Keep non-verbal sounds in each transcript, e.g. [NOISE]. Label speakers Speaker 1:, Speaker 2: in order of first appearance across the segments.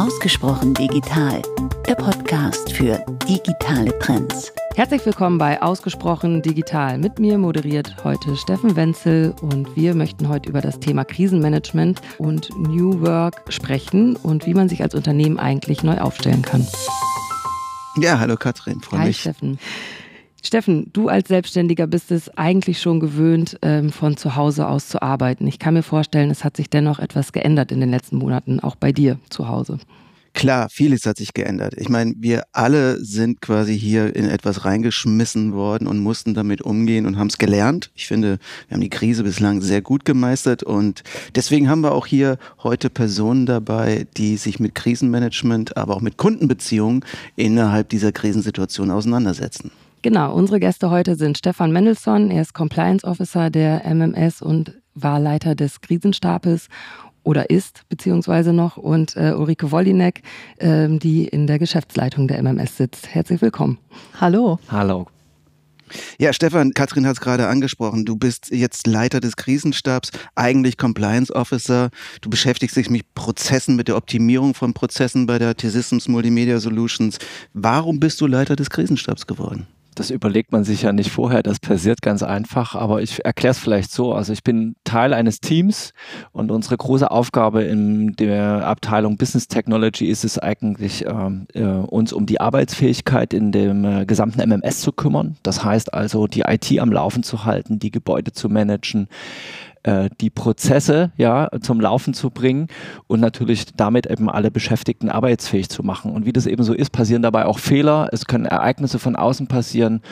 Speaker 1: Ausgesprochen digital, der Podcast für digitale Trends.
Speaker 2: Herzlich willkommen bei Ausgesprochen Digital. Mit mir moderiert heute Steffen Wenzel und wir möchten heute über das Thema Krisenmanagement und New Work sprechen und wie man sich als Unternehmen eigentlich neu aufstellen kann.
Speaker 3: Ja, hallo Katrin, freue
Speaker 2: Hi
Speaker 3: mich.
Speaker 2: Steffen. Steffen, du als Selbstständiger bist es eigentlich schon gewöhnt, ähm, von zu Hause aus zu arbeiten. Ich kann mir vorstellen, es hat sich dennoch etwas geändert in den letzten Monaten, auch bei dir zu Hause.
Speaker 3: Klar, vieles hat sich geändert. Ich meine, wir alle sind quasi hier in etwas reingeschmissen worden und mussten damit umgehen und haben es gelernt. Ich finde, wir haben die Krise bislang sehr gut gemeistert und deswegen haben wir auch hier heute Personen dabei, die sich mit Krisenmanagement, aber auch mit Kundenbeziehungen innerhalb dieser Krisensituation auseinandersetzen.
Speaker 2: Genau, unsere Gäste heute sind Stefan Mendelssohn, er ist Compliance Officer der MMS und war Leiter des Krisenstabes oder ist beziehungsweise noch und äh, Ulrike Wollinek, äh, die in der Geschäftsleitung der MMS sitzt. Herzlich willkommen.
Speaker 4: Hallo.
Speaker 5: Hallo.
Speaker 3: Ja, Stefan, Katrin hat es gerade angesprochen. Du bist jetzt Leiter des Krisenstabs, eigentlich Compliance Officer. Du beschäftigst dich mit Prozessen, mit der Optimierung von Prozessen bei der T-Systems Multimedia Solutions. Warum bist du Leiter des Krisenstabs geworden?
Speaker 5: Das überlegt man sich ja nicht vorher, das passiert ganz einfach, aber ich erkläre es vielleicht so. Also ich bin Teil eines Teams und unsere große Aufgabe in der Abteilung Business Technology ist es eigentlich, ähm, äh, uns um die Arbeitsfähigkeit in dem äh, gesamten MMS zu kümmern. Das heißt also, die IT am Laufen zu halten, die Gebäude zu managen, äh, die Prozesse ja zum Laufen zu bringen und natürlich damit eben alle Beschäftigten arbeitsfähig zu machen. Und wie das eben so ist, passieren dabei auch Fehler. Es können Ereignisse von außen passieren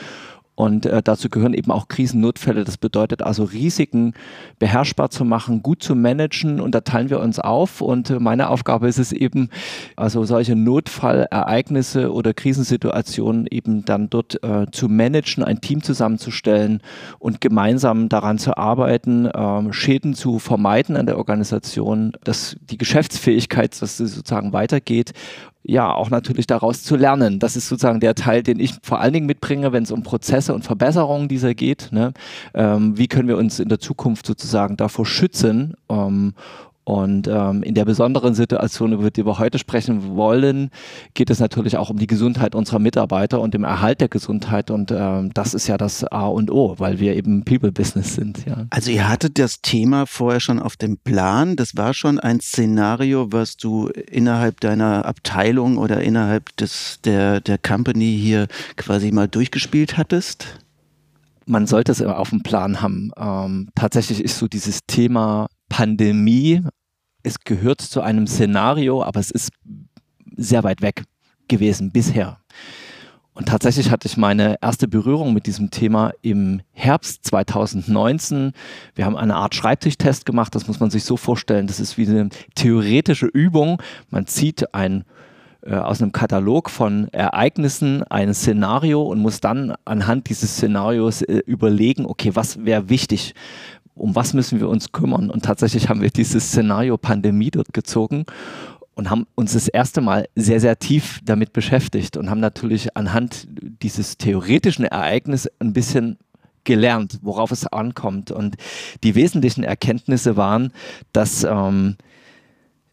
Speaker 5: und äh, dazu gehören eben auch Krisennotfälle. Das bedeutet also Risiken beherrschbar zu machen, gut zu managen und da teilen wir uns auf. Und äh, meine Aufgabe ist es eben, also solche Notfallereignisse oder Krisensituationen eben dann dort äh, zu managen, ein Team zusammenzustellen und gemeinsam daran zu arbeiten, äh, Schäden zu vermeiden an der Organisation, dass die Geschäftsfähigkeit, dass sie sozusagen weitergeht ja, auch natürlich daraus zu lernen. Das ist sozusagen der Teil, den ich vor allen Dingen mitbringe, wenn es um Prozesse und Verbesserungen dieser geht. Ne? Ähm, wie können wir uns in der Zukunft sozusagen davor schützen? Ähm, und ähm, in der besonderen Situation, über die wir heute sprechen wollen, geht es natürlich auch um die Gesundheit unserer Mitarbeiter und dem Erhalt der Gesundheit. Und ähm, das ist ja das A und O, weil wir eben People-Business sind. Ja.
Speaker 3: Also ihr hattet das Thema vorher schon auf dem Plan. Das war schon ein Szenario, was du innerhalb deiner Abteilung oder innerhalb des, der, der Company hier quasi mal durchgespielt hattest?
Speaker 5: man sollte es immer auf dem Plan haben. Ähm, tatsächlich ist so dieses Thema Pandemie es gehört zu einem Szenario, aber es ist sehr weit weg gewesen bisher. Und tatsächlich hatte ich meine erste Berührung mit diesem Thema im Herbst 2019. Wir haben eine Art Schreibtischtest gemacht, das muss man sich so vorstellen. Das ist wie eine theoretische Übung. Man zieht ein äh, aus einem Katalog von Ereignissen ein Szenario und muss dann anhand dieses Szenarios äh, überlegen, okay, was wäre wichtig? Um was müssen wir uns kümmern? Und tatsächlich haben wir dieses Szenario Pandemie dort gezogen und haben uns das erste Mal sehr, sehr tief damit beschäftigt und haben natürlich anhand dieses theoretischen Ereignisses ein bisschen gelernt, worauf es ankommt. Und die wesentlichen Erkenntnisse waren, dass ähm, äh,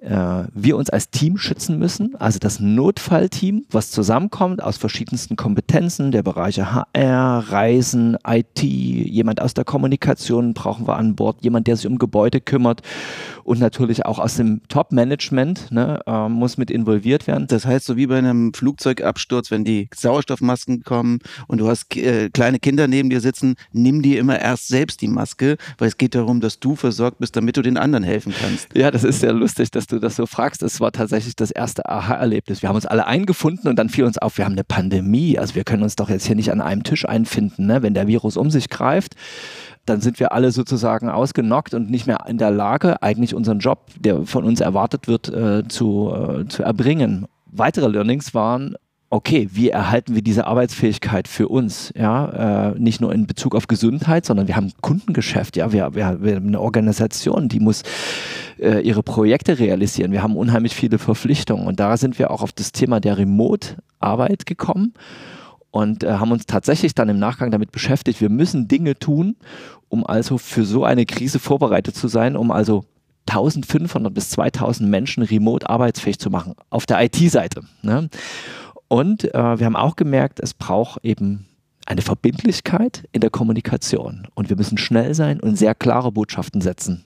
Speaker 5: wir uns als Team schützen müssen, also das Notfallteam, was zusammenkommt aus verschiedensten Kompetenzen der Bereiche HR, Reisen, IT, jemand aus der Kommunikation brauchen wir an Bord, jemand, der sich um Gebäude kümmert und natürlich auch aus dem Top-Management ne, äh, muss mit involviert werden.
Speaker 3: Das heißt, so wie bei einem Flugzeugabsturz, wenn die Sauerstoffmasken kommen und du hast äh, kleine Kinder neben dir sitzen, nimm dir immer erst selbst die Maske, weil es geht darum, dass du versorgt bist, damit du den anderen helfen kannst.
Speaker 5: Ja, das ist sehr lustig, dass du du das so fragst, es war tatsächlich das erste Aha-Erlebnis. Wir haben uns alle eingefunden und dann fiel uns auf, wir haben eine Pandemie. Also wir können uns doch jetzt hier nicht an einem Tisch einfinden, ne? wenn der Virus um sich greift dann sind wir alle sozusagen ausgenockt und nicht mehr in der Lage, eigentlich unseren Job, der von uns erwartet wird, äh, zu, äh, zu erbringen. Weitere Learnings waren, okay, wie erhalten wir diese Arbeitsfähigkeit für uns? Ja, äh, nicht nur in Bezug auf Gesundheit, sondern wir haben Kundengeschäft, ja, wir, wir, wir haben eine Organisation, die muss äh, ihre Projekte realisieren. Wir haben unheimlich viele Verpflichtungen und da sind wir auch auf das Thema der Remote-Arbeit gekommen und äh, haben uns tatsächlich dann im Nachgang damit beschäftigt, wir müssen Dinge tun, um also für so eine Krise vorbereitet zu sein, um also 1500 bis 2000 Menschen remote arbeitsfähig zu machen, auf der IT-Seite. Ne? Und äh, wir haben auch gemerkt, es braucht eben eine Verbindlichkeit in der Kommunikation. Und wir müssen schnell sein und sehr klare Botschaften setzen.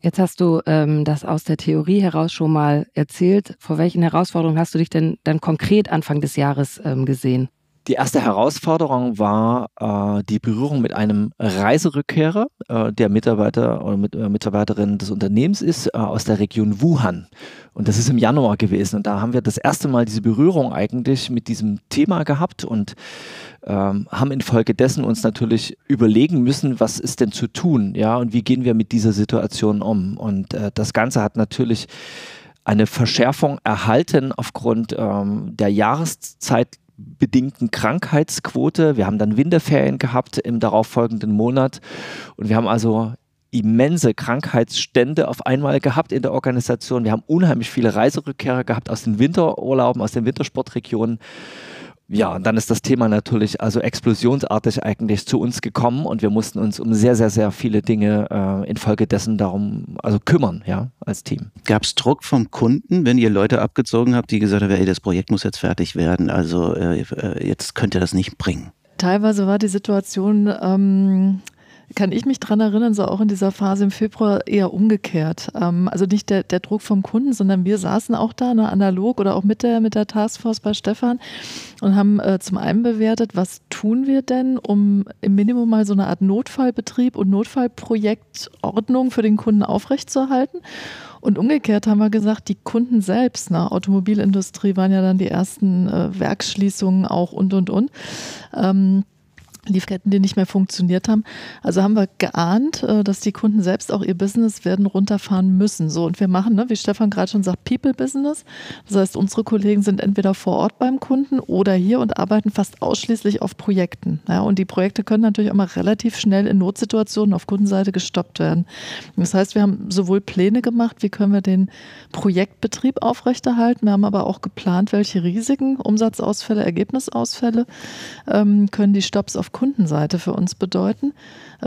Speaker 2: Jetzt hast du ähm, das aus der Theorie heraus schon mal erzählt. Vor welchen Herausforderungen hast du dich denn dann konkret Anfang des Jahres ähm, gesehen?
Speaker 5: Die erste Herausforderung war äh, die Berührung mit einem Reiserückkehrer, äh, der Mitarbeiter oder mit, äh, Mitarbeiterin des Unternehmens ist, äh, aus der Region Wuhan. Und das ist im Januar gewesen. Und da haben wir das erste Mal diese Berührung eigentlich mit diesem Thema gehabt und ähm, haben infolgedessen uns natürlich überlegen müssen, was ist denn zu tun, ja, und wie gehen wir mit dieser Situation um. Und äh, das Ganze hat natürlich eine Verschärfung erhalten aufgrund ähm, der Jahreszeit bedingten Krankheitsquote. Wir haben dann Winterferien gehabt im darauffolgenden Monat und wir haben also immense Krankheitsstände auf einmal gehabt in der Organisation. Wir haben unheimlich viele Reiserückkehrer gehabt aus den Winterurlauben, aus den Wintersportregionen. Ja, und dann ist das Thema natürlich also explosionsartig eigentlich zu uns gekommen und wir mussten uns um sehr, sehr, sehr viele Dinge äh, infolgedessen darum also kümmern, ja, als Team.
Speaker 3: Gab es Druck vom Kunden, wenn ihr Leute abgezogen habt, die gesagt haben, ey, das Projekt muss jetzt fertig werden, also äh, äh jetzt könnt ihr das nicht bringen?
Speaker 4: Teilweise war die Situation ähm, kann ich mich dran erinnern, so auch in dieser Phase im Februar eher umgekehrt. Ähm, also nicht der, der Druck vom Kunden, sondern wir saßen auch da, ne, analog oder auch mit der, mit der Taskforce bei Stefan und haben äh, zum einen bewertet, was tun wir denn, um im Minimum mal so eine Art Notfallbetrieb und Notfallprojektordnung für den Kunden aufrechtzuerhalten. Und umgekehrt haben wir gesagt, die Kunden selbst, ne, Automobilindustrie waren ja dann die ersten äh, Werksschließungen auch und und und. Ähm, Lieferketten, die nicht mehr funktioniert haben. Also haben wir geahnt, äh, dass die Kunden selbst auch ihr Business werden runterfahren müssen. So, und wir machen, ne, wie Stefan gerade schon sagt, People Business. Das heißt, unsere Kollegen sind entweder vor Ort beim Kunden oder hier und arbeiten fast ausschließlich auf Projekten. Ja, und die Projekte können natürlich auch mal relativ schnell in Notsituationen auf Kundenseite gestoppt werden. Das heißt, wir haben sowohl Pläne gemacht, wie können wir den Projektbetrieb aufrechterhalten. Wir haben aber auch geplant, welche Risiken, Umsatzausfälle, Ergebnisausfälle ähm, können die Stopps auf Kundenseite für uns bedeuten,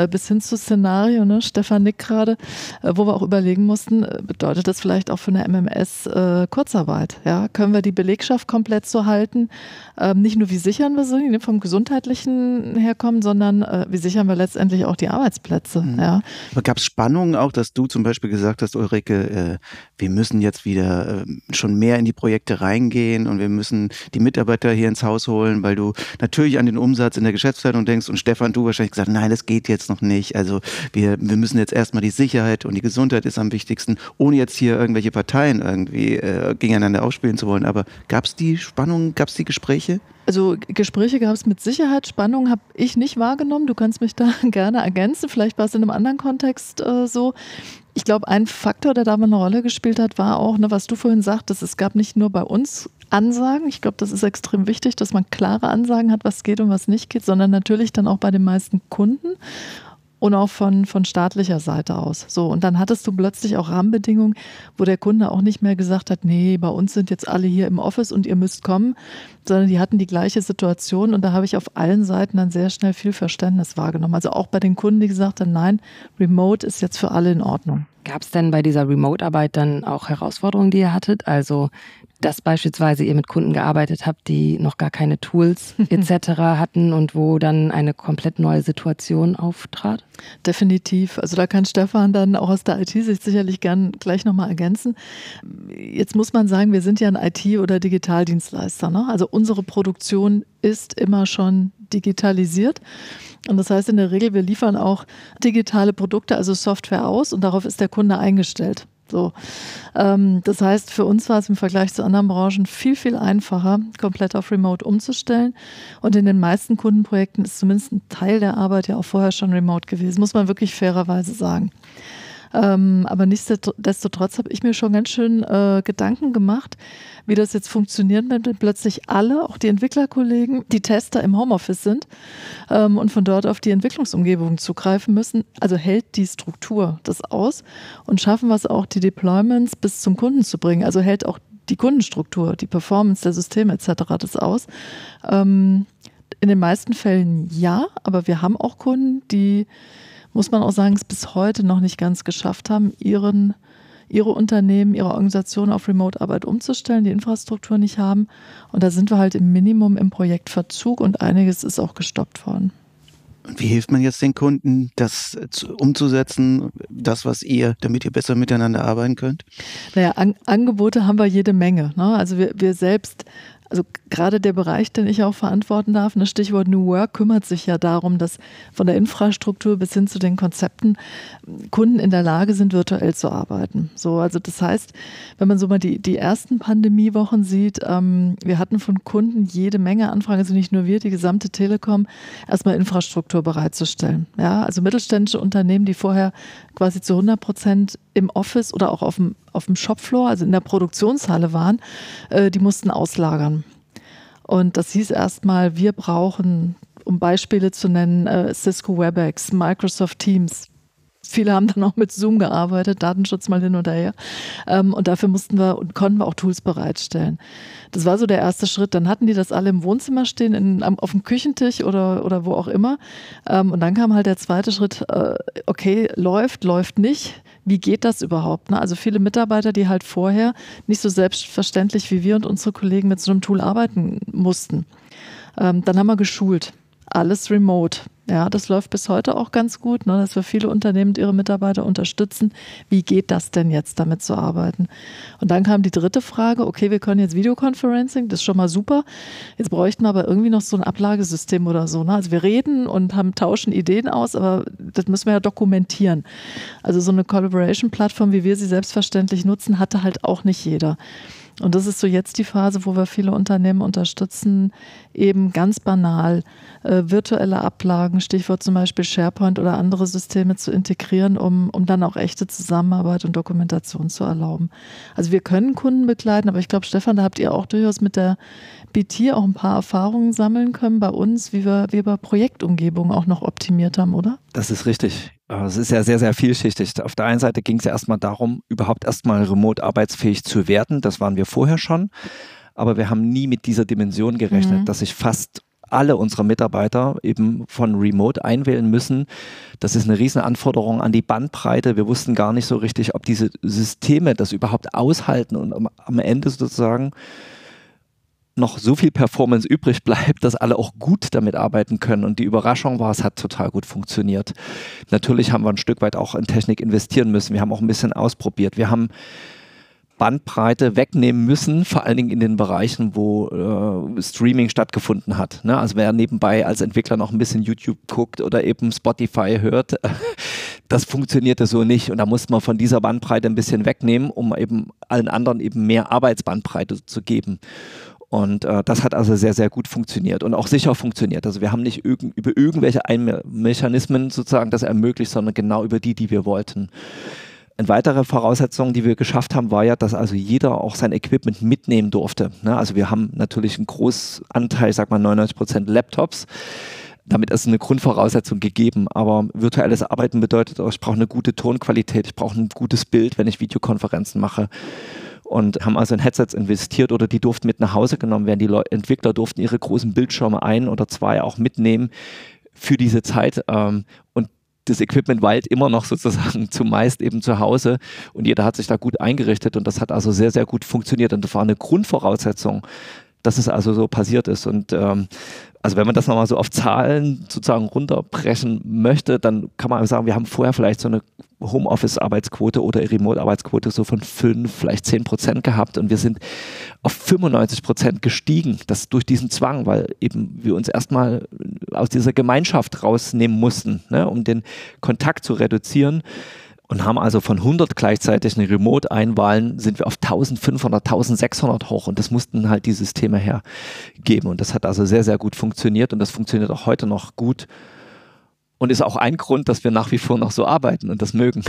Speaker 4: bis hin zu Szenario, ne, Stefan Nick gerade, äh, wo wir auch überlegen mussten, äh, bedeutet das vielleicht auch für eine MMS äh, Kurzarbeit? Ja? Können wir die Belegschaft komplett so halten? Ähm, nicht nur, wie sichern wir sie, ne, vom Gesundheitlichen herkommen, sondern äh, wie sichern wir letztendlich auch die Arbeitsplätze? Mhm. Ja?
Speaker 3: Gab es Spannungen auch, dass du zum Beispiel gesagt hast, Ulrike, äh, wir müssen jetzt wieder schon mehr in die Projekte reingehen und wir müssen die Mitarbeiter hier ins Haus holen, weil du natürlich an den Umsatz in der Geschäftsleitung denkst, und Stefan, du wahrscheinlich gesagt, nein, das geht jetzt noch nicht. Also wir, wir müssen jetzt erstmal die Sicherheit und die Gesundheit ist am wichtigsten, ohne jetzt hier irgendwelche Parteien irgendwie äh, gegeneinander aufspielen zu wollen. Aber gab es die Spannungen, gab es die Gespräche?
Speaker 4: Also Gespräche gab es mit Sicherheit, Spannung habe ich nicht wahrgenommen. Du kannst mich da [LAUGHS] gerne ergänzen. Vielleicht war es in einem anderen Kontext äh, so. Ich glaube, ein Faktor, der da eine Rolle gespielt hat, war auch, ne, was du vorhin sagtest, es gab nicht nur bei uns Ansagen. Ich glaube, das ist extrem wichtig, dass man klare Ansagen hat, was geht und was nicht geht, sondern natürlich dann auch bei den meisten Kunden und auch von, von staatlicher Seite aus. So, und dann hattest du plötzlich auch Rahmenbedingungen, wo der Kunde auch nicht mehr gesagt hat, nee, bei uns sind jetzt alle hier im Office und ihr müsst kommen, sondern die hatten die gleiche Situation und da habe ich auf allen Seiten dann sehr schnell viel Verständnis wahrgenommen. Also auch bei den Kunden, die gesagt haben, nein, Remote ist jetzt für alle in Ordnung.
Speaker 2: Gab es denn bei dieser Remote-Arbeit dann auch Herausforderungen, die ihr hattet? Also dass beispielsweise ihr mit Kunden gearbeitet habt, die noch gar keine Tools [LAUGHS] etc. hatten und wo dann eine komplett neue Situation auftrat?
Speaker 4: Definitiv. Also da kann Stefan dann auch aus der IT sich sicherlich gern gleich nochmal ergänzen. Jetzt muss man sagen, wir sind ja ein IT- oder Digitaldienstleister. Ne? Also unsere Produktion ist immer schon digitalisiert. Und das heißt in der Regel, wir liefern auch digitale Produkte, also Software aus und darauf ist der Kunde eingestellt. So. Ähm, das heißt, für uns war es im Vergleich zu anderen Branchen viel, viel einfacher, komplett auf Remote umzustellen. Und in den meisten Kundenprojekten ist zumindest ein Teil der Arbeit ja auch vorher schon remote gewesen, muss man wirklich fairerweise sagen. Ähm, aber nichtsdestotrotz habe ich mir schon ganz schön äh, Gedanken gemacht, wie das jetzt funktioniert, wenn plötzlich alle, auch die Entwicklerkollegen, die Tester im Homeoffice sind ähm, und von dort auf die Entwicklungsumgebung zugreifen müssen. Also hält die Struktur das aus und schaffen wir es auch, die Deployments bis zum Kunden zu bringen. Also hält auch die Kundenstruktur, die Performance der Systeme etc. das aus. Ähm, in den meisten Fällen ja, aber wir haben auch Kunden, die muss man auch sagen, es bis heute noch nicht ganz geschafft haben, ihren ihre Unternehmen, ihre Organisation auf Remote-Arbeit umzustellen, die Infrastruktur nicht haben. Und da sind wir halt im Minimum im Projektverzug und einiges ist auch gestoppt worden.
Speaker 3: Und wie hilft man jetzt den Kunden, das zu, umzusetzen, das, was ihr, damit ihr besser miteinander arbeiten könnt?
Speaker 4: Naja, An Angebote haben wir jede Menge. Ne? Also wir, wir selbst also gerade der Bereich, den ich auch verantworten darf, das ne, Stichwort New Work, kümmert sich ja darum, dass von der Infrastruktur bis hin zu den Konzepten Kunden in der Lage sind, virtuell zu arbeiten. So, also das heißt, wenn man so mal die, die ersten Pandemiewochen sieht, ähm, wir hatten von Kunden jede Menge Anfragen, also nicht nur wir, die gesamte Telekom, erstmal Infrastruktur bereitzustellen. Ja, also mittelständische Unternehmen, die vorher quasi zu 100 Prozent im Office oder auch auf dem, auf dem Shopfloor, also in der Produktionshalle waren, äh, die mussten auslagern. Und das hieß erstmal, wir brauchen, um Beispiele zu nennen, äh, Cisco WebEx, Microsoft Teams, Viele haben dann auch mit Zoom gearbeitet, Datenschutz mal hin oder her. Ähm, und dafür mussten wir und konnten wir auch Tools bereitstellen. Das war so der erste Schritt. Dann hatten die das alle im Wohnzimmer stehen, in, auf dem Küchentisch oder, oder wo auch immer. Ähm, und dann kam halt der zweite Schritt, äh, okay, läuft, läuft nicht. Wie geht das überhaupt? Ne? Also viele Mitarbeiter, die halt vorher nicht so selbstverständlich wie wir und unsere Kollegen mit so einem Tool arbeiten mussten. Ähm, dann haben wir geschult. Alles remote. Ja, das läuft bis heute auch ganz gut, ne, dass wir viele Unternehmen und ihre Mitarbeiter unterstützen. Wie geht das denn jetzt, damit zu arbeiten? Und dann kam die dritte Frage, okay, wir können jetzt Videoconferencing, das ist schon mal super. Jetzt bräuchten wir aber irgendwie noch so ein Ablagesystem oder so. Ne? Also wir reden und haben, tauschen Ideen aus, aber das müssen wir ja dokumentieren. Also so eine Collaboration-Plattform, wie wir sie selbstverständlich nutzen, hatte halt auch nicht jeder. Und das ist so jetzt die Phase, wo wir viele Unternehmen unterstützen, eben ganz banal äh, virtuelle Ablagen, Stichwort zum Beispiel SharePoint oder andere Systeme zu integrieren, um, um dann auch echte Zusammenarbeit und Dokumentation zu erlauben. Also wir können Kunden begleiten, aber ich glaube, Stefan, da habt ihr auch durchaus mit der BT auch ein paar Erfahrungen sammeln können bei uns, wie wir, wie wir Projektumgebungen auch noch optimiert haben, oder?
Speaker 5: Das ist richtig. Es ist ja sehr, sehr vielschichtig. Auf der einen Seite ging es ja erstmal darum, überhaupt erstmal remote arbeitsfähig zu werden. Das waren wir vorher schon. Aber wir haben nie mit dieser Dimension gerechnet, mhm. dass sich fast alle unsere Mitarbeiter eben von Remote einwählen müssen. Das ist eine riesen Anforderung an die Bandbreite. Wir wussten gar nicht so richtig, ob diese Systeme das überhaupt aushalten und am Ende sozusagen noch so viel Performance übrig bleibt, dass alle auch gut damit arbeiten können. Und die Überraschung war, es hat total gut funktioniert. Natürlich haben wir ein Stück weit auch in Technik investieren müssen. Wir haben auch ein bisschen ausprobiert. Wir haben Bandbreite wegnehmen müssen, vor allen Dingen in den Bereichen, wo äh, Streaming stattgefunden hat. Ne? Also wer nebenbei als Entwickler noch ein bisschen YouTube guckt oder eben Spotify hört, [LAUGHS] das funktionierte so nicht. Und da musste man von dieser Bandbreite ein bisschen wegnehmen, um eben allen anderen eben mehr Arbeitsbandbreite zu geben. Und äh, das hat also sehr, sehr gut funktioniert und auch sicher funktioniert. Also wir haben nicht irg über irgendwelche Ein Mechanismen sozusagen das ermöglicht, sondern genau über die, die wir wollten. Eine weitere Voraussetzung, die wir geschafft haben, war ja, dass also jeder auch sein Equipment mitnehmen durfte. Ne? Also wir haben natürlich einen großen Anteil, sag mal 99 Prozent Laptops. Damit ist eine Grundvoraussetzung gegeben. Aber virtuelles Arbeiten bedeutet auch, ich brauche eine gute Tonqualität, ich brauche ein gutes Bild, wenn ich Videokonferenzen mache und haben also in Headsets investiert oder die durften mit nach Hause genommen werden. Die Le Entwickler durften ihre großen Bildschirme ein oder zwei auch mitnehmen für diese Zeit. Ähm, und das Equipment weilt immer noch sozusagen [LAUGHS] zumeist eben zu Hause und jeder hat sich da gut eingerichtet und das hat also sehr, sehr gut funktioniert und das war eine Grundvoraussetzung, dass es also so passiert ist. Und ähm, also wenn man das nochmal so auf Zahlen sozusagen runterbrechen möchte, dann kann man sagen, wir haben vorher vielleicht so eine Homeoffice-Arbeitsquote oder Remote-Arbeitsquote so von 5, vielleicht 10 Prozent gehabt und wir sind auf 95 Prozent gestiegen. Das durch diesen Zwang, weil eben wir uns erstmal aus dieser Gemeinschaft rausnehmen mussten, ne, um den Kontakt zu reduzieren und haben also von 100 gleichzeitig eine Remote-Einwahlen, sind wir auf 1500, 1600 hoch und das mussten halt die Systeme hergeben und das hat also sehr, sehr gut funktioniert und das funktioniert auch heute noch gut und ist auch ein Grund, dass wir nach wie vor noch so arbeiten und das mögen.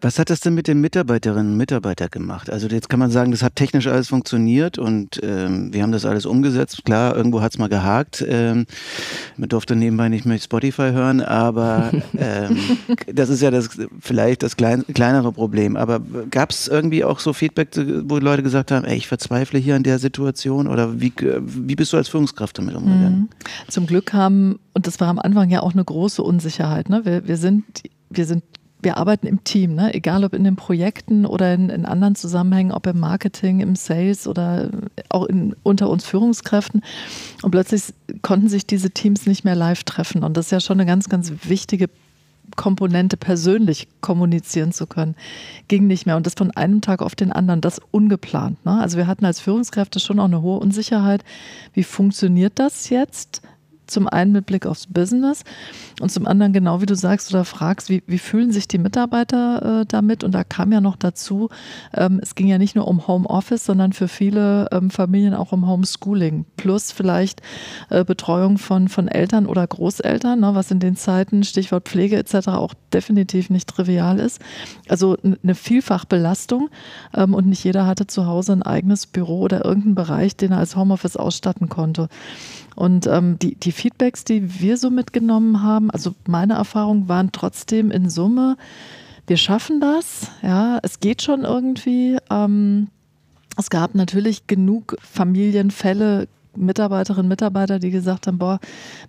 Speaker 3: Was hat das denn mit den Mitarbeiterinnen und Mitarbeitern gemacht? Also jetzt kann man sagen, das hat technisch alles funktioniert und ähm, wir haben das alles umgesetzt. Klar, irgendwo hat es mal gehakt. Ähm, man durfte nebenbei nicht mehr Spotify hören, aber [LAUGHS] ähm, das ist ja das vielleicht das klein, kleinere Problem. Aber gab es irgendwie auch so Feedback, wo Leute gesagt haben, ey, ich verzweifle hier an der Situation? Oder wie, wie bist du als Führungskraft damit umgegangen?
Speaker 4: Zum Glück haben, und das war am Anfang ja auch eine große Unsicherheit, ne? wir, wir sind wir sind wir arbeiten im Team, ne? egal ob in den Projekten oder in, in, anderen Zusammenhängen, ob im Marketing, im Sales oder auch in, unter uns Führungskräften. Und plötzlich konnten sich diese Teams nicht mehr live treffen. Und das ist ja schon eine ganz, ganz wichtige Komponente persönlich kommunizieren zu können, ging nicht mehr. Und das von einem Tag auf den anderen, das ungeplant. Ne? Also wir hatten als Führungskräfte schon auch eine hohe Unsicherheit. Wie funktioniert das jetzt? Zum einen mit Blick aufs Business und zum anderen, genau wie du sagst oder fragst, wie, wie fühlen sich die Mitarbeiter äh, damit? Und da kam ja noch dazu, ähm, es ging ja nicht nur um Homeoffice, sondern für viele ähm, Familien auch um Homeschooling. Plus vielleicht äh, Betreuung von, von Eltern oder Großeltern, ne, was in den Zeiten, Stichwort Pflege etc., auch definitiv nicht trivial ist. Also eine Vielfachbelastung ähm, und nicht jeder hatte zu Hause ein eigenes Büro oder irgendeinen Bereich, den er als Homeoffice ausstatten konnte. Und ähm, die, die Feedbacks, die wir so mitgenommen haben, also meine Erfahrungen waren trotzdem in Summe, wir schaffen das, ja, es geht schon irgendwie. Ähm, es gab natürlich genug Familienfälle, Mitarbeiterinnen, Mitarbeiter, die gesagt haben, boah,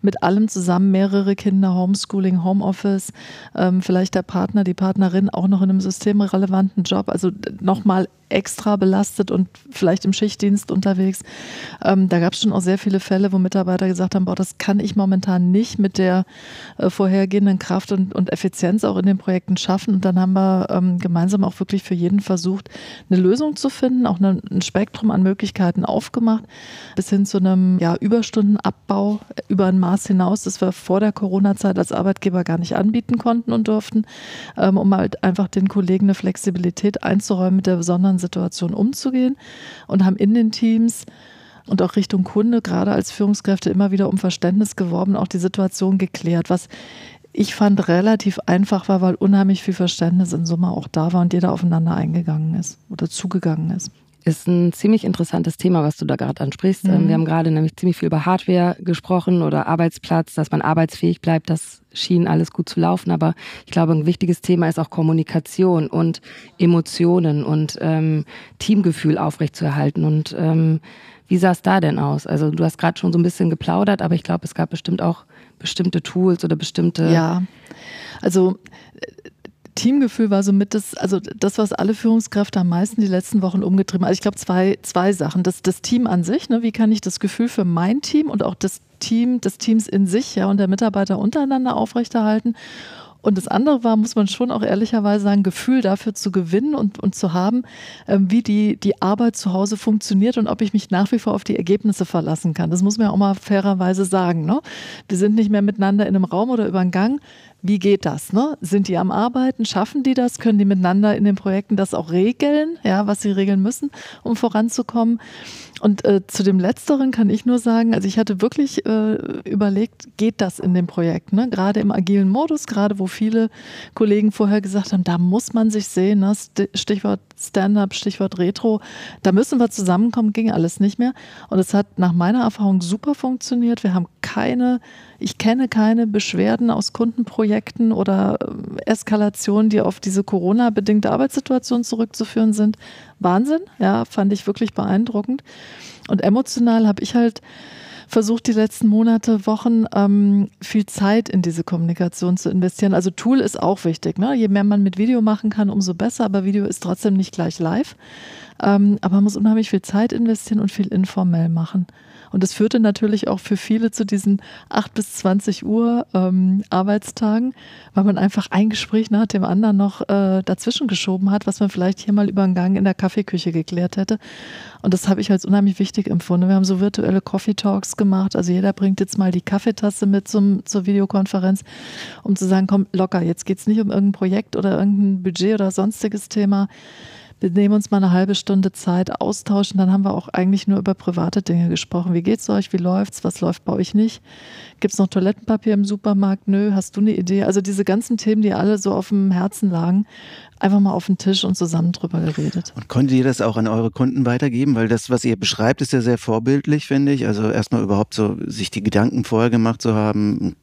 Speaker 4: mit allem zusammen mehrere Kinder, Homeschooling, Homeoffice, ähm, vielleicht der Partner, die Partnerin auch noch in einem systemrelevanten Job, also nochmal extra belastet und vielleicht im Schichtdienst unterwegs. Ähm, da gab es schon auch sehr viele Fälle, wo Mitarbeiter gesagt haben, boah, das kann ich momentan nicht mit der äh, vorhergehenden Kraft und, und, Effizienz auch in den Projekten schaffen. Und dann haben wir ähm, gemeinsam auch wirklich für jeden versucht, eine Lösung zu finden, auch eine, ein Spektrum an Möglichkeiten aufgemacht, bis hin zu einem ja, Überstundenabbau über ein Maß hinaus, das wir vor der Corona-Zeit als Arbeitgeber gar nicht anbieten konnten und durften, ähm, um halt einfach den Kollegen eine Flexibilität einzuräumen mit der besonderen Situation umzugehen und haben in den Teams und auch Richtung Kunde, gerade als Führungskräfte, immer wieder um Verständnis geworben, auch die Situation geklärt, was ich fand relativ einfach war, weil unheimlich viel Verständnis in Summe auch da war und jeder aufeinander eingegangen ist oder zugegangen ist
Speaker 2: ist ein ziemlich interessantes Thema, was du da gerade ansprichst. Ähm, mhm. Wir haben gerade nämlich ziemlich viel über Hardware gesprochen oder Arbeitsplatz, dass man arbeitsfähig bleibt. Das schien alles gut zu laufen. Aber ich glaube, ein wichtiges Thema ist auch Kommunikation und Emotionen und ähm, Teamgefühl aufrechtzuerhalten. Und ähm, wie sah es da denn aus? Also du hast gerade schon so ein bisschen geplaudert, aber ich glaube, es gab bestimmt auch bestimmte Tools oder bestimmte.
Speaker 4: Ja, also Teamgefühl war somit das, also das, was alle Führungskräfte am meisten die letzten Wochen umgetrieben haben. Also ich glaube, zwei, zwei Sachen. Das, das Team an sich, ne? wie kann ich das Gefühl für mein Team und auch das Team des Teams in sich ja, und der Mitarbeiter untereinander aufrechterhalten? Und das andere war, muss man schon auch ehrlicherweise sagen, Gefühl dafür zu gewinnen und, und zu haben, ähm, wie die, die Arbeit zu Hause funktioniert und ob ich mich nach wie vor auf die Ergebnisse verlassen kann. Das muss man ja auch mal fairerweise sagen. Ne? Wir sind nicht mehr miteinander in einem Raum oder über einen Gang wie geht das? Ne? Sind die am Arbeiten? Schaffen die das? Können die miteinander in den Projekten das auch regeln, ja, was sie regeln müssen, um voranzukommen? Und äh, zu dem Letzteren kann ich nur sagen, also ich hatte wirklich äh, überlegt, geht das in dem Projekt? Ne? Gerade im agilen Modus, gerade wo viele Kollegen vorher gesagt haben, da muss man sich sehen, ne? Stichwort Stand-up, Stichwort Retro, da müssen wir zusammenkommen, ging alles nicht mehr. Und es hat nach meiner Erfahrung super funktioniert. Wir haben keine ich kenne keine Beschwerden aus Kundenprojekten oder ähm, Eskalationen, die auf diese Corona-bedingte Arbeitssituation zurückzuführen sind. Wahnsinn, ja, fand ich wirklich beeindruckend. Und emotional habe ich halt versucht, die letzten Monate, Wochen ähm, viel Zeit in diese Kommunikation zu investieren. Also Tool ist auch wichtig. Ne? Je mehr man mit Video machen kann, umso besser, aber Video ist trotzdem nicht gleich live. Ähm, aber man muss unheimlich viel Zeit investieren und viel informell machen. Und das führte natürlich auch für viele zu diesen 8 bis 20 Uhr ähm, Arbeitstagen, weil man einfach ein Gespräch nach dem anderen noch äh, dazwischen geschoben hat, was man vielleicht hier mal über einen Gang in der Kaffeeküche geklärt hätte. Und das habe ich als unheimlich wichtig empfunden. Wir haben so virtuelle Coffee Talks gemacht. Also jeder bringt jetzt mal die Kaffeetasse mit zum, zur Videokonferenz, um zu sagen, komm, locker, jetzt geht es nicht um irgendein Projekt oder irgendein Budget oder sonstiges Thema wir nehmen uns mal eine halbe Stunde Zeit, austauschen. Dann haben wir auch eigentlich nur über private Dinge gesprochen. Wie geht's euch? Wie läuft's? Was läuft bei euch nicht? Gibt es noch Toilettenpapier im Supermarkt? Nö, hast du eine Idee? Also diese ganzen Themen, die alle so auf dem Herzen lagen, einfach mal auf den Tisch und zusammen drüber geredet.
Speaker 3: Und konntet ihr das auch an eure Kunden weitergeben? Weil das, was ihr beschreibt, ist ja sehr vorbildlich, finde ich. Also erstmal überhaupt so sich die Gedanken vorher gemacht zu haben,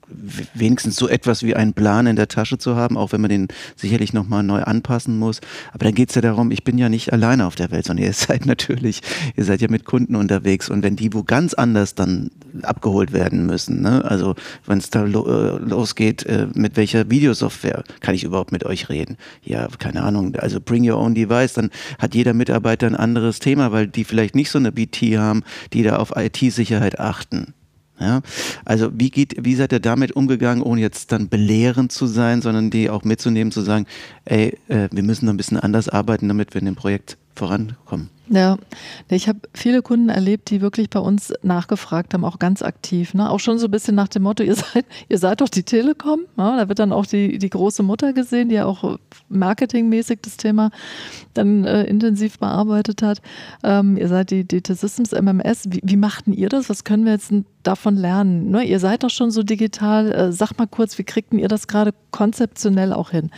Speaker 3: wenigstens so etwas wie einen Plan in der Tasche zu haben, auch wenn man den sicherlich nochmal neu anpassen muss. Aber dann geht es ja darum, ich bin ja nicht alleine auf der Welt, sondern ihr [LAUGHS] seid natürlich, ihr seid ja mit Kunden unterwegs. Und wenn die wo ganz anders dann abgeholt werden müssen. Ne? Also wenn es da lo äh, losgeht, äh, mit welcher Videosoftware kann ich überhaupt mit euch reden? Ja, keine Ahnung. Also bring your own device, dann hat jeder Mitarbeiter ein anderes Thema, weil die vielleicht nicht so eine BT haben, die da auf IT-Sicherheit achten. Ja, also wie geht, wie seid ihr damit umgegangen, ohne jetzt dann belehrend zu sein, sondern die auch mitzunehmen, zu sagen, ey, äh, wir müssen da ein bisschen anders arbeiten, damit wir in dem Projekt vorankommen?
Speaker 4: Ja, ich habe viele Kunden erlebt, die wirklich bei uns nachgefragt haben, auch ganz aktiv. Ne? Auch schon so ein bisschen nach dem Motto, ihr [LAUGHS] seid, ihr seid doch die Telekom. Ja? Da wird dann auch die, die große Mutter gesehen, die ja auch marketingmäßig das Thema dann äh, intensiv bearbeitet hat. Ähm, ihr seid die Data Systems MMS. Wie, wie machten ihr das? Was können wir jetzt davon lernen? Ne? Ihr seid doch schon so digital. Äh, sag mal kurz, wie kriegten ihr das gerade konzeptionell auch hin?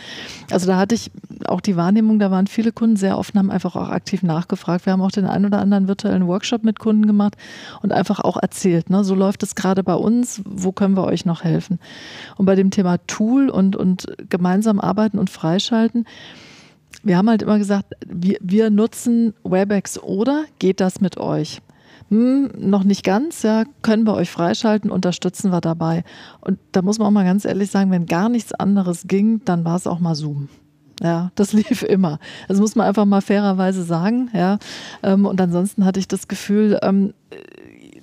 Speaker 4: Also da hatte ich auch die Wahrnehmung, da waren viele Kunden sehr offen, haben einfach auch aktiv nachgefragt. Wir haben auch den einen oder anderen virtuellen Workshop mit Kunden gemacht und einfach auch erzählt, ne? so läuft es gerade bei uns, wo können wir euch noch helfen? Und bei dem Thema Tool und, und gemeinsam arbeiten und freischalten, wir haben halt immer gesagt, wir, wir nutzen WebEx oder geht das mit euch? Hm, noch nicht ganz, ja, können wir euch freischalten, unterstützen wir dabei. Und da muss man auch mal ganz ehrlich sagen, wenn gar nichts anderes ging, dann war es auch mal Zoom. Ja, das [LAUGHS] lief immer. Das muss man einfach mal fairerweise sagen. Ja. Ähm, und ansonsten hatte ich das Gefühl, ähm,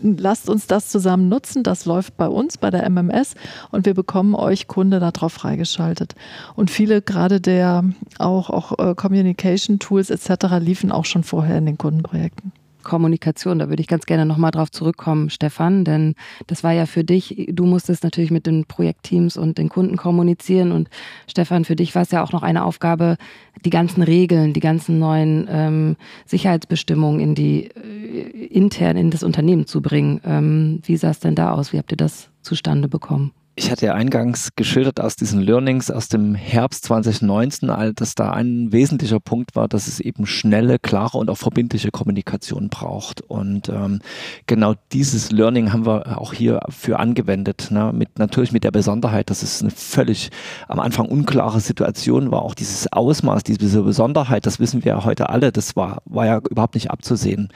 Speaker 4: lasst uns das zusammen nutzen. Das läuft bei uns, bei der MMS und wir bekommen euch Kunde darauf freigeschaltet. Und viele gerade der auch, auch äh, Communication Tools etc. liefen auch schon vorher in den Kundenprojekten.
Speaker 2: Kommunikation. Da würde ich ganz gerne nochmal drauf zurückkommen, Stefan, denn das war ja für dich, du musstest natürlich mit den Projektteams und den Kunden kommunizieren und Stefan, für dich war es ja auch noch eine Aufgabe, die ganzen Regeln, die ganzen neuen ähm, Sicherheitsbestimmungen in die äh, intern in das Unternehmen zu bringen. Ähm, wie sah es denn da aus? Wie habt ihr das zustande bekommen?
Speaker 5: Ich hatte ja eingangs geschildert aus diesen Learnings aus dem Herbst 2019, dass da ein wesentlicher Punkt war, dass es eben schnelle, klare und auch verbindliche Kommunikation braucht. Und ähm, genau dieses Learning haben wir auch hier für angewendet. Ne? Mit, natürlich mit der Besonderheit, dass es eine völlig am Anfang unklare Situation war. Auch dieses Ausmaß, diese Besonderheit, das wissen wir ja heute alle, das war, war ja überhaupt nicht abzusehen.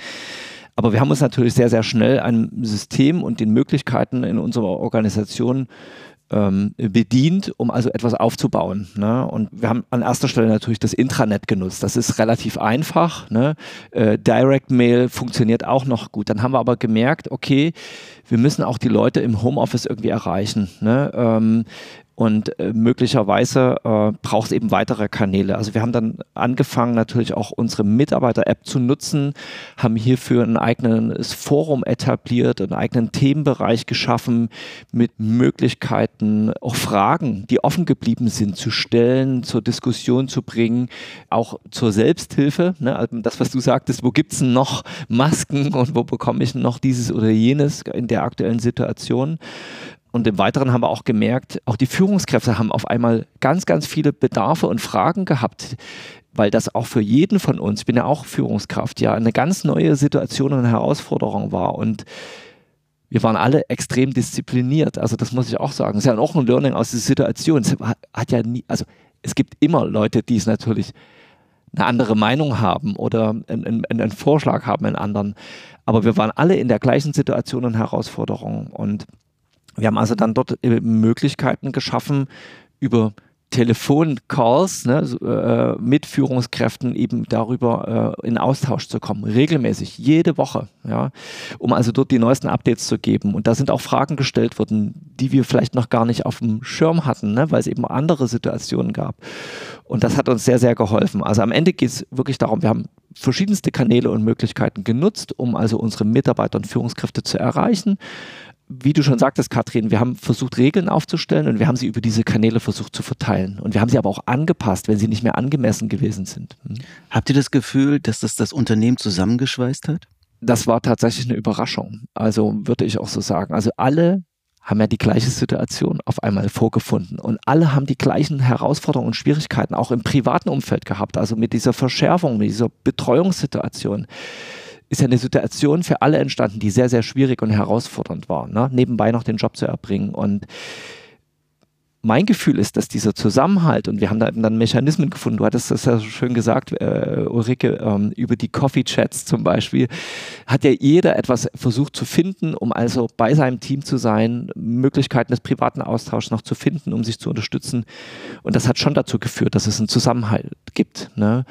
Speaker 5: Aber wir haben uns natürlich sehr, sehr schnell einem System und den Möglichkeiten in unserer Organisation ähm, bedient, um also etwas aufzubauen. Ne? Und wir haben an erster Stelle natürlich das Intranet genutzt. Das ist relativ einfach. Ne? Äh, Direct Mail funktioniert auch noch gut. Dann haben wir aber gemerkt, okay, wir müssen auch die Leute im Homeoffice irgendwie erreichen. Ne? Ähm, und äh, möglicherweise äh, braucht es eben weitere Kanäle. Also wir haben dann angefangen, natürlich auch unsere Mitarbeiter-App zu nutzen, haben hierfür ein eigenes Forum etabliert, einen eigenen Themenbereich geschaffen mit Möglichkeiten, auch Fragen, die offen geblieben sind, zu stellen, zur Diskussion zu bringen, auch zur Selbsthilfe. Ne? Also das, was du sagtest, wo gibt es noch Masken und wo bekomme ich noch dieses oder jenes in der aktuellen Situation. Und im Weiteren haben wir auch gemerkt, auch die Führungskräfte haben auf einmal ganz, ganz viele Bedarfe und Fragen gehabt, weil das auch für jeden von uns, ich bin ja auch Führungskraft, ja, eine ganz neue Situation und Herausforderung war. Und wir waren alle extrem diszipliniert. Also das muss ich auch sagen. Es ist ja auch ein Learning aus der Situation. Es hat ja nie, also es gibt immer Leute, die es natürlich eine andere Meinung haben oder einen, einen, Vorschlag haben, einen anderen. Aber wir waren alle in der gleichen Situation und Herausforderung. Und wir haben also dann dort äh, Möglichkeiten geschaffen, über Telefoncalls ne, äh, mit Führungskräften eben darüber äh, in Austausch zu kommen, regelmäßig, jede Woche, ja, um also dort die neuesten Updates zu geben. Und da sind auch Fragen gestellt worden, die wir vielleicht noch gar nicht auf dem Schirm hatten, ne, weil es eben andere Situationen gab. Und das hat uns sehr, sehr geholfen. Also am Ende geht es wirklich darum, wir haben verschiedenste Kanäle und Möglichkeiten genutzt, um also unsere Mitarbeiter und Führungskräfte zu erreichen wie du schon sagtest, Katrin, wir haben versucht, Regeln aufzustellen und wir haben sie über diese Kanäle versucht zu verteilen. Und wir haben sie aber auch angepasst, wenn sie nicht mehr angemessen gewesen sind. Hm.
Speaker 3: Habt ihr das Gefühl, dass das das Unternehmen zusammengeschweißt hat?
Speaker 5: Das war tatsächlich eine Überraschung. Also würde ich auch so sagen. Also alle haben ja die gleiche Situation auf einmal vorgefunden und alle haben die gleichen Herausforderungen und Schwierigkeiten auch im privaten Umfeld gehabt. Also mit dieser Verschärfung, mit dieser Betreuungssituation ist ja eine Situation für alle entstanden, die sehr, sehr schwierig und herausfordernd war. Ne? Nebenbei noch den Job zu erbringen. Und mein Gefühl ist, dass dieser Zusammenhalt, und wir haben da dann Mechanismen gefunden, du hattest das ja schön gesagt, äh, Ulrike, ähm, über die Coffee-Chats zum Beispiel, hat ja jeder etwas versucht zu finden, um also bei seinem Team zu sein, Möglichkeiten des privaten Austauschs noch zu finden, um sich zu unterstützen. Und das hat schon dazu geführt, dass es einen Zusammenhalt gibt. Ne?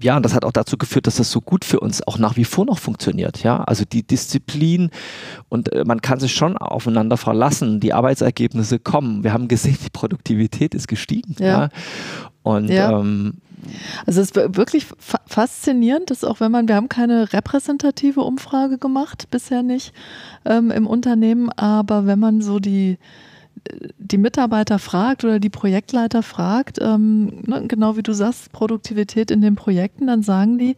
Speaker 5: Ja, und das hat auch dazu geführt, dass das so gut für uns auch nach wie vor noch funktioniert. Ja, also die Disziplin und äh, man kann sich schon aufeinander verlassen. Die Arbeitsergebnisse kommen. Wir haben gesehen, die Produktivität ist gestiegen. Ja. ja. Und ja. Ähm,
Speaker 4: also es ist wirklich faszinierend, dass auch wenn man, wir haben keine repräsentative Umfrage gemacht, bisher nicht ähm, im Unternehmen, aber wenn man so die die Mitarbeiter fragt oder die Projektleiter fragt, ähm, ne, genau wie du sagst, Produktivität in den Projekten, dann sagen die,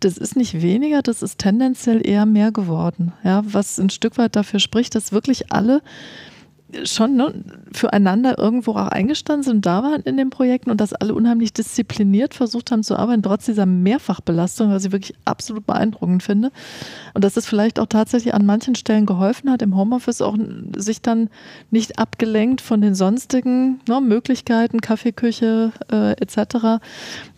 Speaker 4: das ist nicht weniger, das ist tendenziell eher mehr geworden. Ja, was ein Stück weit dafür spricht, dass wirklich alle schon ne, füreinander irgendwo auch eingestanden sind da waren in den Projekten und dass alle unheimlich diszipliniert versucht haben zu arbeiten, trotz dieser Mehrfachbelastung, was ich wirklich absolut beeindruckend finde. Und dass es vielleicht auch tatsächlich an manchen Stellen geholfen hat, im Homeoffice auch sich dann nicht abgelenkt von den sonstigen ne, Möglichkeiten, Kaffeeküche äh, etc.,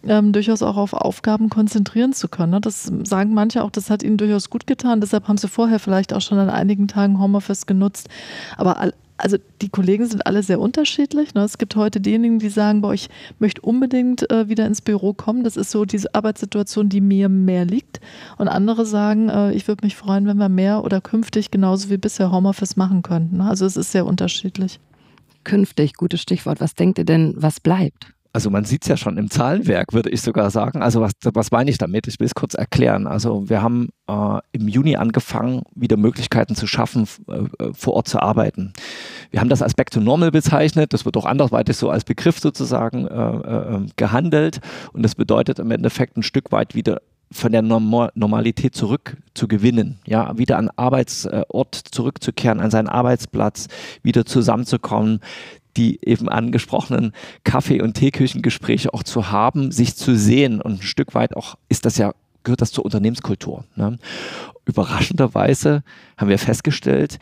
Speaker 4: ähm, durchaus auch auf Aufgaben konzentrieren zu können. Ne? Das sagen manche auch, das hat ihnen durchaus gut getan. Deshalb haben sie vorher vielleicht auch schon an einigen Tagen Homeoffice genutzt. Aber also die Kollegen sind alle sehr unterschiedlich. Ne? Es gibt heute diejenigen, die sagen, boah, ich möchte unbedingt äh, wieder ins Büro kommen. Das ist so diese Arbeitssituation, die mir mehr liegt. Und andere sagen, äh, ich würde mich freuen, wenn wir mehr oder künftig genauso wie bisher Homeoffice machen könnten. Ne? Also es ist sehr unterschiedlich.
Speaker 2: Künftig, gutes Stichwort. Was denkt ihr denn, was bleibt?
Speaker 5: also man sieht es ja schon im Zahlenwerk, würde ich sogar sagen. Also was, was meine ich damit? Ich will es kurz erklären. Also wir haben äh, im Juni angefangen, wieder Möglichkeiten zu schaffen, äh, vor Ort zu arbeiten. Wir haben das Aspekt Normal bezeichnet. Das wird auch anderweitig so als Begriff sozusagen äh, äh, gehandelt. Und das bedeutet im Endeffekt ein Stück weit wieder von der Normalität zurück zu gewinnen, ja, wieder an Arbeitsort zurückzukehren, an seinen Arbeitsplatz, wieder zusammenzukommen, die eben angesprochenen Kaffee- und Teeküchengespräche auch zu haben, sich zu sehen und ein Stück weit auch ist das ja gehört das zur Unternehmenskultur. Ne? Überraschenderweise haben wir festgestellt,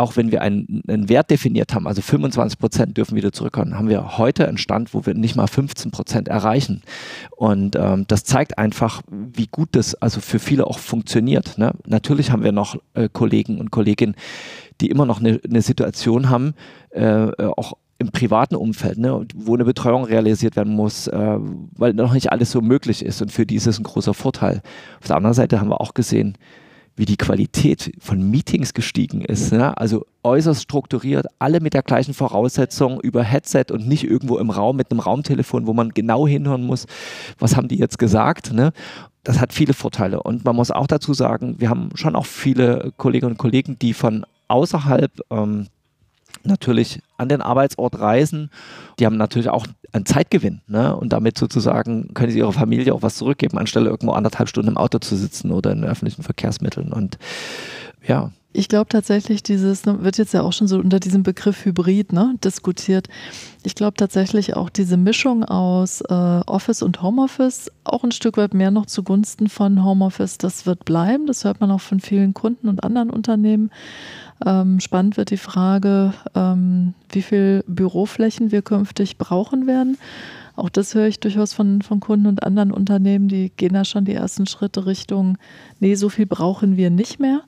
Speaker 5: auch wenn wir einen, einen, Wert definiert haben, also 25 Prozent dürfen wieder zurückkommen, haben wir heute einen Stand, wo wir nicht mal 15 Prozent erreichen. Und ähm, das zeigt einfach, wie gut das also für viele auch funktioniert. Ne? Natürlich haben wir noch äh, Kollegen und Kolleginnen, die immer noch eine, eine Situation haben, äh, auch im privaten Umfeld, ne, wo eine Betreuung realisiert werden muss, äh, weil noch nicht alles so möglich ist. Und für die ist es ein großer Vorteil. Auf der anderen Seite haben wir auch gesehen, wie die Qualität von Meetings gestiegen ist. Ne? Also äußerst strukturiert, alle mit der gleichen Voraussetzung über Headset und nicht irgendwo im Raum mit einem Raumtelefon, wo man genau hinhören muss, was haben die jetzt gesagt. Ne? Das hat viele Vorteile. Und man muss auch dazu sagen, wir haben schon auch viele Kolleginnen und Kollegen, die von außerhalb ähm, natürlich an den Arbeitsort reisen. Die haben natürlich auch einen Zeitgewinn ne? und damit sozusagen können sie ihrer Familie auch was zurückgeben, anstelle irgendwo anderthalb Stunden im Auto zu sitzen oder in öffentlichen Verkehrsmitteln. Und ja.
Speaker 4: Ich glaube tatsächlich, dieses ne, wird jetzt ja auch schon so unter diesem Begriff Hybrid ne, diskutiert. Ich glaube tatsächlich auch diese Mischung aus äh, Office und Homeoffice, auch ein Stück weit mehr noch zugunsten von Homeoffice, das wird bleiben. Das hört man auch von vielen Kunden und anderen Unternehmen. Ähm, spannend wird die Frage, ähm, wie viel Büroflächen wir künftig brauchen werden. Auch das höre ich durchaus von, von Kunden und anderen Unternehmen, die gehen da schon die ersten Schritte Richtung, nee, so viel brauchen wir nicht mehr.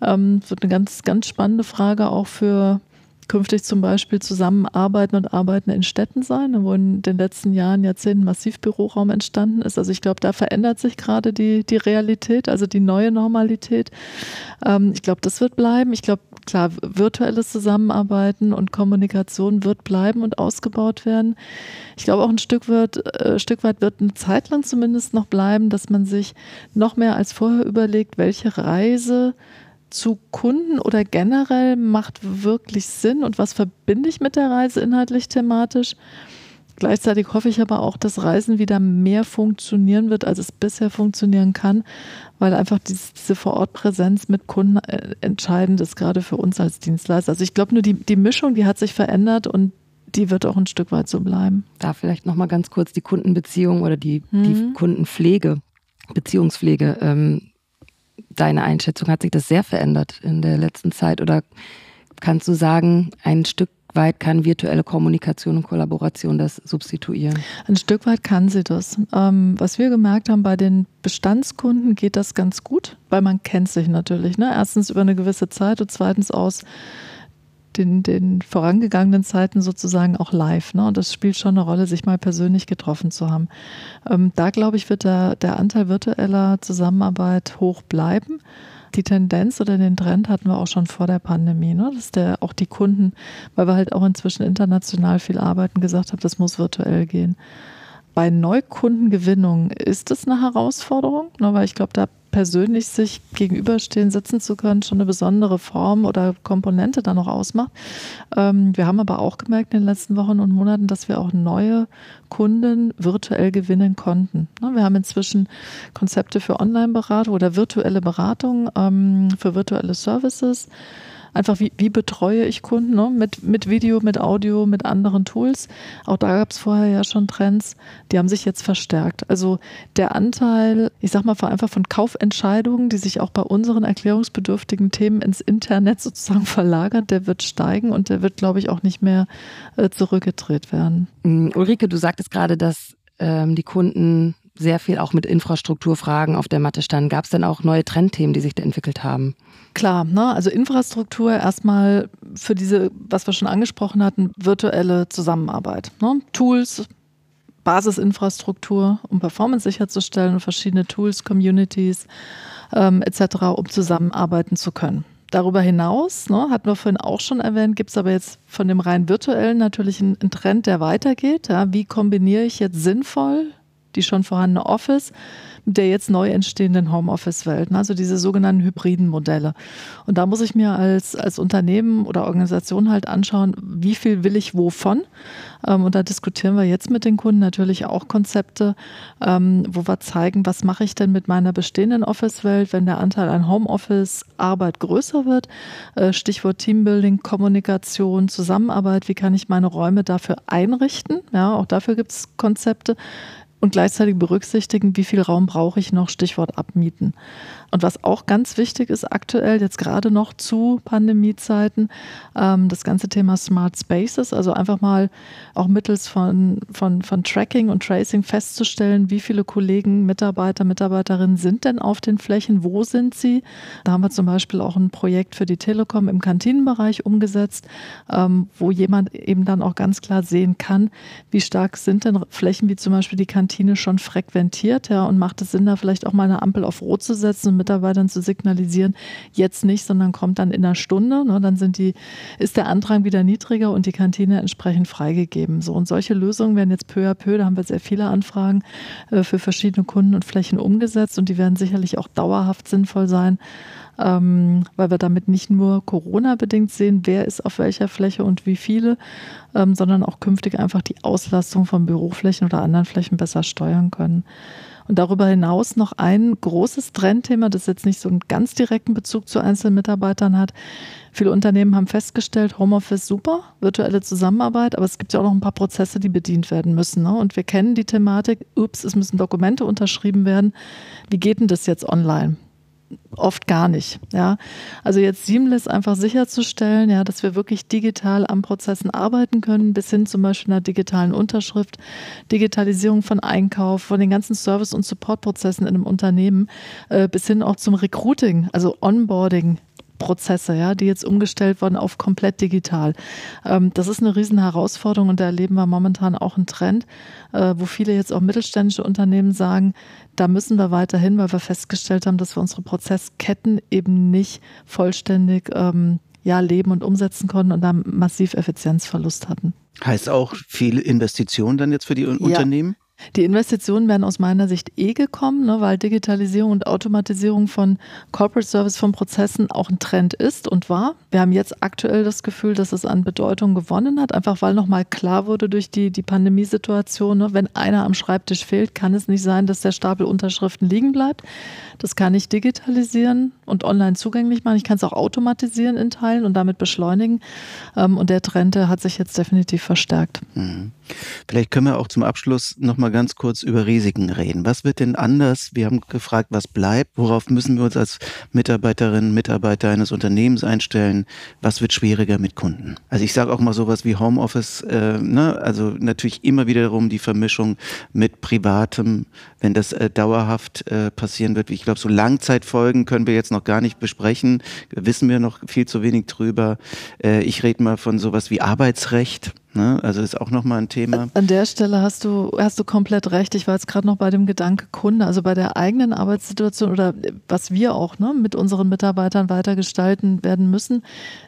Speaker 4: Ähm, wird eine ganz, ganz spannende Frage auch für künftig zum Beispiel zusammenarbeiten und arbeiten in Städten sein, wo in den letzten Jahren, Jahrzehnten massiv Büroraum entstanden ist. Also ich glaube, da verändert sich gerade die, die Realität, also die neue Normalität. Ähm, ich glaube, das wird bleiben. Ich glaube, klar, virtuelles Zusammenarbeiten und Kommunikation wird bleiben und ausgebaut werden. Ich glaube auch ein Stück, wird, äh, Stück weit wird eine Zeit lang zumindest noch bleiben, dass man sich noch mehr als vorher überlegt, welche Reise zu Kunden oder generell macht wirklich Sinn und was verbinde ich mit der Reise inhaltlich thematisch. Gleichzeitig hoffe ich aber auch, dass Reisen wieder mehr funktionieren wird, als es bisher funktionieren kann, weil einfach diese Vorortpräsenz mit Kunden äh, entscheidend ist, gerade für uns als Dienstleister. Also ich glaube nur, die, die Mischung, die hat sich verändert und die wird auch ein Stück weit so bleiben.
Speaker 2: Da vielleicht nochmal ganz kurz die Kundenbeziehung oder die, mhm. die Kundenpflege, Beziehungspflege. Ähm, deine Einschätzung? Hat sich das sehr verändert in der letzten Zeit oder kannst du sagen, ein Stück weit kann virtuelle Kommunikation und Kollaboration das substituieren?
Speaker 4: Ein Stück weit kann sie das. Ähm, was wir gemerkt haben, bei den Bestandskunden geht das ganz gut, weil man kennt sich natürlich. Ne? Erstens über eine gewisse Zeit und zweitens aus den, den vorangegangenen Zeiten sozusagen auch live. Ne? Und das spielt schon eine Rolle, sich mal persönlich getroffen zu haben. Ähm, da glaube ich, wird der, der Anteil virtueller Zusammenarbeit hoch bleiben. Die Tendenz oder den Trend hatten wir auch schon vor der Pandemie, ne? dass der auch die Kunden, weil wir halt auch inzwischen international viel arbeiten, gesagt haben, das muss virtuell gehen. Bei Neukundengewinnung ist es eine Herausforderung, ne? weil ich glaube, da persönlich sich gegenüberstehen, sitzen zu können, schon eine besondere Form oder Komponente da noch ausmacht. Ähm, wir haben aber auch gemerkt in den letzten Wochen und Monaten, dass wir auch neue Kunden virtuell gewinnen konnten. Ne, wir haben inzwischen Konzepte für Online-Beratung oder virtuelle Beratung ähm, für virtuelle Services einfach, wie, wie betreue ich Kunden ne? mit, mit Video, mit Audio, mit anderen Tools. Auch da gab es vorher ja schon Trends, die haben sich jetzt verstärkt. Also der Anteil, ich sag mal einfach von Kaufentscheidungen, die sich auch bei unseren erklärungsbedürftigen Themen ins Internet sozusagen verlagern, der wird steigen und der wird, glaube ich, auch nicht mehr äh, zurückgedreht werden.
Speaker 2: Mm, Ulrike, du sagtest gerade, dass ähm, die Kunden sehr viel auch mit Infrastrukturfragen auf der Matte standen. Gab es denn auch neue Trendthemen, die sich da entwickelt haben?
Speaker 4: Klar, ne? also Infrastruktur erstmal für diese, was wir schon angesprochen hatten, virtuelle Zusammenarbeit. Ne? Tools, Basisinfrastruktur, um Performance sicherzustellen, verschiedene Tools, Communities ähm, etc., um zusammenarbeiten zu können. Darüber hinaus, ne, hatten wir vorhin auch schon erwähnt, gibt es aber jetzt von dem rein virtuellen natürlich einen, Trend, der weitergeht. Ja? Wie kombiniere ich jetzt sinnvoll die schon vorhandene Office mit der jetzt neu entstehenden Homeoffice-Welt, ne? also diese sogenannten hybriden Modelle. Und da muss ich mir als, als Unternehmen oder Organisation halt anschauen, wie viel will ich wovon. Ähm, und da diskutieren wir jetzt mit den Kunden natürlich auch Konzepte, ähm, wo wir zeigen, was mache ich denn mit meiner bestehenden Office-Welt, wenn der Anteil an Homeoffice-Arbeit größer wird. Äh, Stichwort Teambuilding, Kommunikation, Zusammenarbeit, wie kann ich meine Räume dafür einrichten? Ja, auch dafür gibt es Konzepte und gleichzeitig berücksichtigen, wie viel Raum brauche ich noch, Stichwort abmieten. Und was auch ganz wichtig ist aktuell, jetzt gerade noch zu Pandemiezeiten, ähm, das ganze Thema Smart Spaces, also einfach mal auch mittels von, von, von Tracking und Tracing festzustellen, wie viele Kollegen, Mitarbeiter, Mitarbeiterinnen sind denn auf den Flächen, wo sind sie. Da haben wir zum Beispiel auch ein Projekt für die Telekom im Kantinenbereich umgesetzt, ähm, wo jemand eben dann auch ganz klar sehen kann, wie stark sind denn Flächen wie zum Beispiel die Kantine schon frequentiert, ja, und macht es Sinn, da vielleicht auch mal eine Ampel auf Rot zu setzen Mitarbeitern zu signalisieren, jetzt nicht, sondern kommt dann in einer Stunde. Ne, dann sind die, ist der Andrang wieder niedriger und die Kantine entsprechend freigegeben. So, und solche Lösungen werden jetzt peu à peu, da haben wir sehr viele Anfragen äh, für verschiedene Kunden und Flächen umgesetzt und die werden sicherlich auch dauerhaft sinnvoll sein. Ähm, weil wir damit nicht nur Corona-bedingt sehen, wer ist auf welcher Fläche und wie viele, ähm, sondern auch künftig einfach die Auslastung von Büroflächen oder anderen Flächen besser steuern können. Und darüber hinaus noch ein großes Trendthema, das jetzt nicht so einen ganz direkten Bezug zu einzelnen Mitarbeitern hat. Viele Unternehmen haben festgestellt, Homeoffice super, virtuelle Zusammenarbeit, aber es gibt ja auch noch ein paar Prozesse, die bedient werden müssen. Ne? Und wir kennen die Thematik, ups, es müssen Dokumente unterschrieben werden. Wie geht denn das jetzt online? Oft gar nicht. Ja, also jetzt Seamless einfach sicherzustellen, ja, dass wir wirklich digital am Prozessen arbeiten können, bis hin zum Beispiel einer digitalen Unterschrift, Digitalisierung von Einkauf, von den ganzen Service- und Supportprozessen in einem Unternehmen, äh, bis hin auch zum Recruiting, also Onboarding Prozesse, ja, die jetzt umgestellt wurden auf komplett digital. Ähm, das ist eine riesen Herausforderung und da erleben wir momentan auch einen Trend, äh, wo viele jetzt auch mittelständische Unternehmen sagen, da müssen wir weiterhin, weil wir festgestellt haben, dass wir unsere Prozessketten eben nicht vollständig ähm, ja, leben und umsetzen konnten und da massiv Effizienzverlust hatten.
Speaker 3: Heißt auch viele Investitionen dann jetzt für die ja. Unternehmen?
Speaker 4: Die Investitionen wären aus meiner Sicht eh gekommen, ne, weil Digitalisierung und Automatisierung von Corporate Service, von Prozessen auch ein Trend ist und war. Wir haben jetzt aktuell das Gefühl, dass es an Bedeutung gewonnen hat, einfach weil nochmal klar wurde durch die, die Pandemiesituation, ne, wenn einer am Schreibtisch fehlt, kann es nicht sein, dass der Stapel Unterschriften liegen bleibt. Das kann ich digitalisieren und online zugänglich machen. Ich kann es auch automatisieren in Teilen und damit beschleunigen. Ähm, und der Trend der hat sich jetzt definitiv verstärkt.
Speaker 3: Mhm. Vielleicht können wir auch zum Abschluss nochmal ganz kurz über Risiken reden. Was wird denn anders? Wir haben gefragt, was bleibt? Worauf müssen wir uns als Mitarbeiterinnen, Mitarbeiter eines Unternehmens einstellen? Was wird schwieriger mit Kunden? Also ich sage auch mal sowas wie Homeoffice, äh, ne? also natürlich immer wiederum die Vermischung mit Privatem, wenn das äh, dauerhaft äh, passieren wird. Ich glaube, so Langzeitfolgen können wir jetzt noch gar nicht besprechen, wissen wir noch viel zu wenig drüber. Äh, ich rede mal von sowas wie Arbeitsrecht. Ne? Also ist auch nochmal ein Thema.
Speaker 4: An der Stelle hast du, hast du komplett recht. Ich war jetzt gerade noch bei dem Gedanke Kunde, also bei der eigenen Arbeitssituation oder was wir auch ne, mit unseren Mitarbeitern weiter gestalten werden müssen.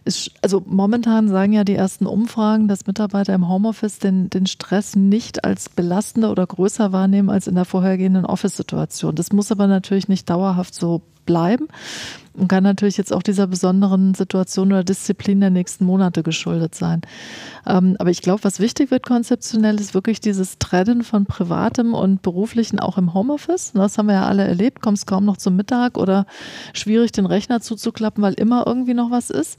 Speaker 4: Ist, also momentan sagen ja die ersten Umfragen, dass Mitarbeiter im Homeoffice den, den Stress nicht als belastender oder größer wahrnehmen als in der vorhergehenden Office-Situation. Das muss aber natürlich nicht dauerhaft so bleiben und kann natürlich jetzt auch dieser besonderen Situation oder Disziplin der nächsten Monate geschuldet sein. Ähm, aber ich glaube, was wichtig wird konzeptionell, ist wirklich dieses Trennen von privatem und beruflichen auch im Homeoffice. Das haben wir ja alle erlebt, kommst kaum noch zum Mittag oder schwierig den Rechner zuzuklappen, weil immer irgendwie noch was ist.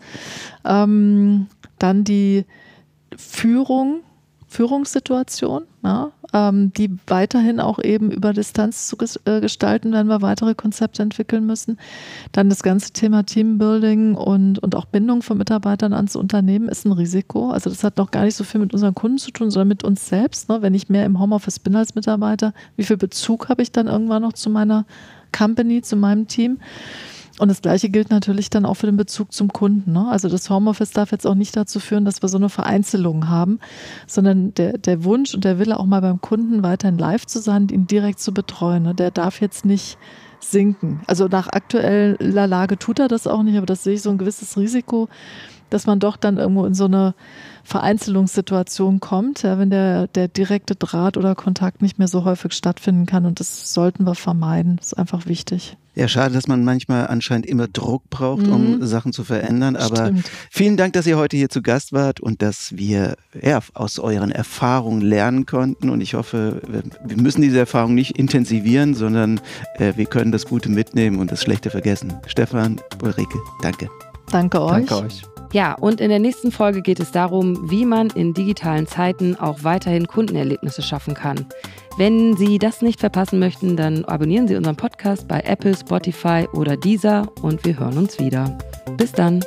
Speaker 4: Ähm, dann die Führung Führungssituation, ja, ähm, die weiterhin auch eben über Distanz zu äh, gestalten, wenn wir weitere Konzepte entwickeln müssen. Dann das ganze Thema Teambuilding und, und auch Bindung von Mitarbeitern ans Unternehmen ist ein Risiko. Also das hat noch gar nicht so viel mit unseren Kunden zu tun, sondern mit uns selbst. Ne? Wenn ich mehr im Homeoffice bin als Mitarbeiter, wie viel Bezug habe ich dann irgendwann noch zu meiner Company, zu meinem Team? Und das Gleiche gilt natürlich dann auch für den Bezug zum Kunden. Ne? Also das Homeoffice darf jetzt auch nicht dazu führen, dass wir so eine Vereinzelung haben, sondern der, der Wunsch und der Wille auch mal beim Kunden weiterhin live zu sein, ihn direkt zu betreuen, ne? der darf jetzt nicht sinken. Also nach aktueller Lage tut er das auch nicht, aber das sehe ich so ein gewisses Risiko, dass man doch dann irgendwo in so eine Vereinzelungssituation kommt, ja, wenn der, der direkte Draht oder Kontakt nicht mehr so häufig stattfinden kann. Und das sollten wir vermeiden. Das ist einfach wichtig.
Speaker 3: Ja, schade, dass man manchmal anscheinend immer Druck braucht, um mhm. Sachen zu verändern. Aber Stimmt. vielen Dank, dass ihr heute hier zu Gast wart und dass wir ja, aus euren Erfahrungen lernen konnten. Und ich hoffe, wir müssen diese Erfahrung nicht intensivieren, sondern äh, wir können das Gute mitnehmen und das Schlechte vergessen. Stefan, Ulrike, danke.
Speaker 4: Danke euch.
Speaker 5: Danke euch.
Speaker 2: Ja, und in der nächsten Folge geht es darum, wie man in digitalen Zeiten auch weiterhin Kundenerlebnisse schaffen kann. Wenn Sie das nicht verpassen möchten, dann abonnieren Sie unseren Podcast bei Apple, Spotify oder Deezer und wir hören uns wieder. Bis dann.